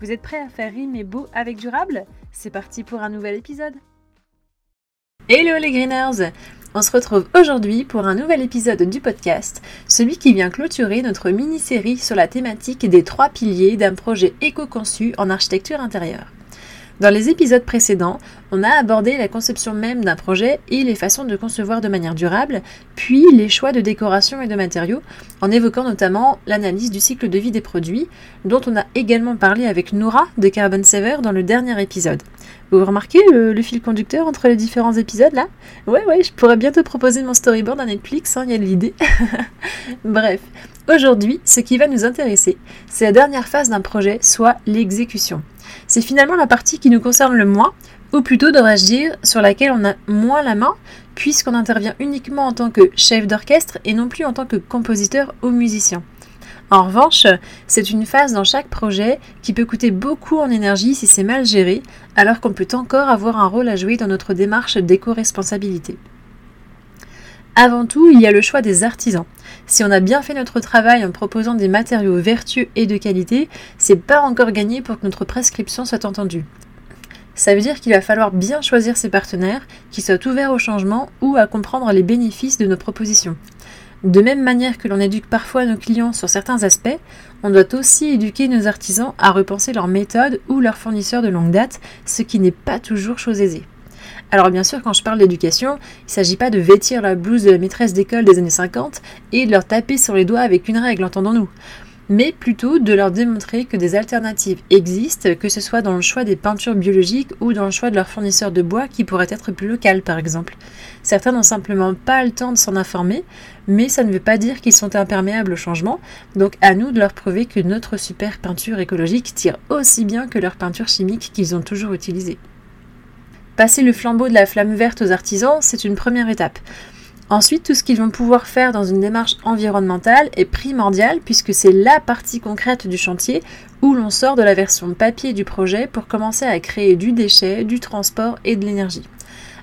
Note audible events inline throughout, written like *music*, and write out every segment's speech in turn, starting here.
Vous êtes prêts à faire rimer beau avec durable? C'est parti pour un nouvel épisode. Hello les Greeners! On se retrouve aujourd'hui pour un nouvel épisode du podcast, celui qui vient clôturer notre mini-série sur la thématique des trois piliers d'un projet éco-conçu en architecture intérieure. Dans les épisodes précédents, on a abordé la conception même d'un projet et les façons de concevoir de manière durable, puis les choix de décoration et de matériaux, en évoquant notamment l'analyse du cycle de vie des produits, dont on a également parlé avec Noura de Carbon Saver dans le dernier épisode. Vous remarquez le, fil conducteur entre les différents épisodes là? Ouais, ouais, je pourrais bientôt proposer mon storyboard à Netflix, hein, il y a de l'idée. *laughs* Bref, aujourd'hui, ce qui va nous intéresser, c'est la dernière phase d'un projet, soit l'exécution. C'est finalement la partie qui nous concerne le moins, ou plutôt devrais-je dire sur laquelle on a moins la main, puisqu'on intervient uniquement en tant que chef d'orchestre et non plus en tant que compositeur ou musicien. En revanche, c'est une phase dans chaque projet qui peut coûter beaucoup en énergie si c'est mal géré, alors qu'on peut encore avoir un rôle à jouer dans notre démarche d'éco-responsabilité. Avant tout, il y a le choix des artisans. Si on a bien fait notre travail en proposant des matériaux vertueux et de qualité, c'est pas encore gagné pour que notre prescription soit entendue. Ça veut dire qu'il va falloir bien choisir ses partenaires qui soient ouverts au changement ou à comprendre les bénéfices de nos propositions. De même manière que l'on éduque parfois nos clients sur certains aspects, on doit aussi éduquer nos artisans à repenser leurs méthodes ou leurs fournisseurs de longue date, ce qui n'est pas toujours chose aisée. Alors bien sûr, quand je parle d'éducation, il ne s'agit pas de vêtir la blouse de la maîtresse d'école des années 50 et de leur taper sur les doigts avec une règle, entendons-nous. Mais plutôt de leur démontrer que des alternatives existent, que ce soit dans le choix des peintures biologiques ou dans le choix de leur fournisseur de bois qui pourrait être plus local par exemple. Certains n'ont simplement pas le temps de s'en informer, mais ça ne veut pas dire qu'ils sont imperméables au changement, donc à nous de leur prouver que notre super peinture écologique tire aussi bien que leur peinture chimique qu'ils ont toujours utilisée. Passer le flambeau de la flamme verte aux artisans, c'est une première étape. Ensuite, tout ce qu'ils vont pouvoir faire dans une démarche environnementale est primordial puisque c'est la partie concrète du chantier où l'on sort de la version papier du projet pour commencer à créer du déchet, du transport et de l'énergie.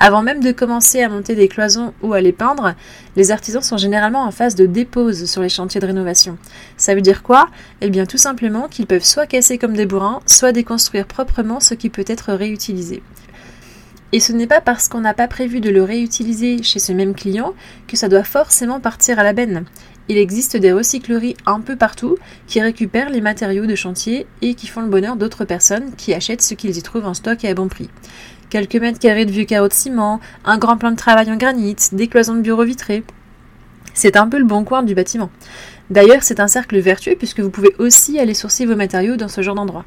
Avant même de commencer à monter des cloisons ou à les peindre, les artisans sont généralement en phase de dépose sur les chantiers de rénovation. Ça veut dire quoi? Eh bien tout simplement qu'ils peuvent soit casser comme des bourrins, soit déconstruire proprement ce qui peut être réutilisé. Et ce n'est pas parce qu'on n'a pas prévu de le réutiliser chez ce même client que ça doit forcément partir à la benne. Il existe des recycleries un peu partout qui récupèrent les matériaux de chantier et qui font le bonheur d'autres personnes qui achètent ce qu'ils y trouvent en stock et à bon prix. Quelques mètres carrés de vieux carreaux de ciment, un grand plan de travail en granit, des cloisons de bureaux vitrés. C'est un peu le bon coin du bâtiment. D'ailleurs, c'est un cercle vertueux puisque vous pouvez aussi aller sourcer vos matériaux dans ce genre d'endroit.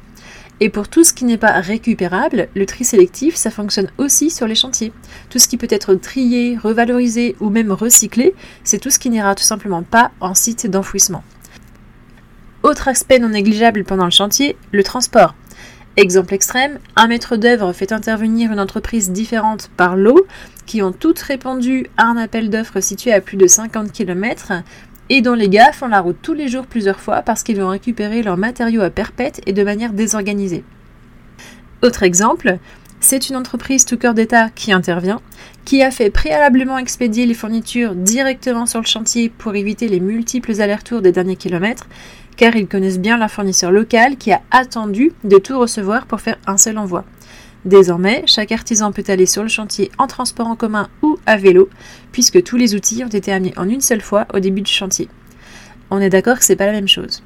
Et pour tout ce qui n'est pas récupérable, le tri sélectif, ça fonctionne aussi sur les chantiers. Tout ce qui peut être trié, revalorisé ou même recyclé, c'est tout ce qui n'ira tout simplement pas en site d'enfouissement. Autre aspect non négligeable pendant le chantier, le transport. Exemple extrême, un maître d'œuvre fait intervenir une entreprise différente par lot qui ont toutes répondu à un appel d'offres situé à plus de 50 km et dont les gars font la route tous les jours plusieurs fois parce qu'ils vont récupérer leurs matériaux à perpète et de manière désorganisée. Autre exemple, c'est une entreprise tout cœur d'État qui intervient, qui a fait préalablement expédier les fournitures directement sur le chantier pour éviter les multiples allers-retours des derniers kilomètres, car ils connaissent bien leur fournisseur local qui a attendu de tout recevoir pour faire un seul envoi. Désormais, chaque artisan peut aller sur le chantier en transport en commun ou à vélo, puisque tous les outils ont été amenés en une seule fois au début du chantier. On est d'accord que c'est pas la même chose.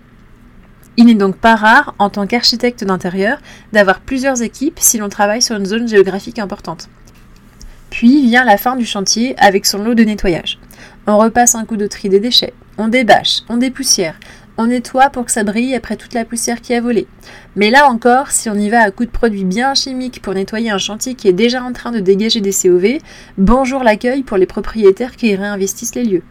Il n'est donc pas rare, en tant qu'architecte d'intérieur, d'avoir plusieurs équipes si l'on travaille sur une zone géographique importante. Puis vient la fin du chantier avec son lot de nettoyage. On repasse un coup de tri des déchets, on débâche, on dépoussière, On nettoie pour que ça brille après toute la poussière qui a volé. Mais là encore, si on y va à coup de produits bien chimiques pour nettoyer un chantier qui est déjà en train de dégager des COV, bonjour l'accueil pour les propriétaires qui réinvestissent les lieux.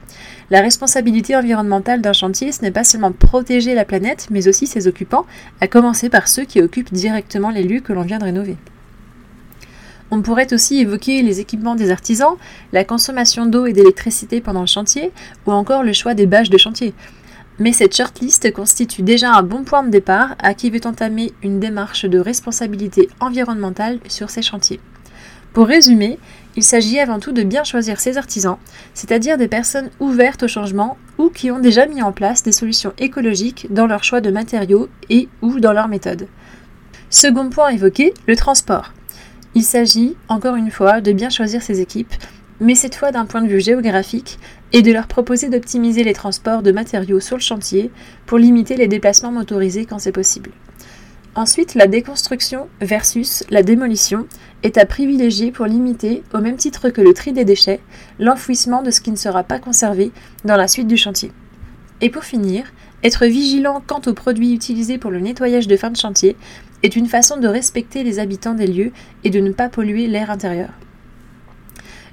La responsabilité environnementale d'un chantier, ce n'est pas seulement protéger la planète, mais aussi ses occupants, à commencer par ceux qui occupent directement les lieux que l'on vient de rénover. On pourrait aussi évoquer les équipements des artisans, la consommation d'eau et d'électricité pendant le chantier, ou encore le choix des bâches de chantier. Mais cette shortlist constitue déjà un bon point de départ à qui veut entamer une démarche de responsabilité environnementale sur ces chantiers. Pour résumer, il s'agit avant tout de bien choisir ses artisans, c'est-à-dire des personnes ouvertes au changement ou qui ont déjà mis en place des solutions écologiques dans leur choix de matériaux et ou dans leur méthode. Second point évoqué, le transport. Il s'agit, encore une fois, de bien choisir ses équipes, mais cette fois d'un point de vue géographique, et de leur proposer d'optimiser les transports de matériaux sur le chantier pour limiter les déplacements motorisés quand c'est possible. Ensuite, la déconstruction versus la démolition est à privilégier pour limiter, au même titre que le tri des déchets, l'enfouissement de ce qui ne sera pas conservé dans la suite du chantier. Et pour finir, être vigilant quant aux produits utilisés pour le nettoyage de fin de chantier est une façon de respecter les habitants des lieux et de ne pas polluer l'air intérieur.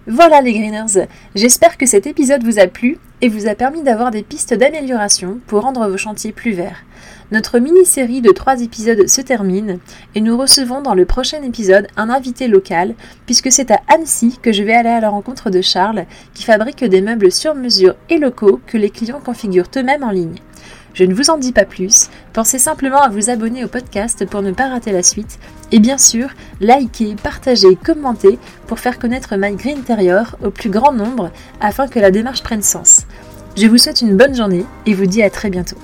Voilà les greeners, j'espère que cet épisode vous a plu et vous a permis d'avoir des pistes d'amélioration pour rendre vos chantiers plus verts. Notre mini-série de trois épisodes se termine et nous recevons dans le prochain épisode un invité local puisque c'est à Annecy que je vais aller à la rencontre de Charles qui fabrique des meubles sur mesure et locaux que les clients configurent eux-mêmes en ligne. Je ne vous en dis pas plus, pensez simplement à vous abonner au podcast pour ne pas rater la suite, et bien sûr, likez, partagez, commentez pour faire connaître My Green Interior au plus grand nombre afin que la démarche prenne sens. Je vous souhaite une bonne journée et vous dis à très bientôt.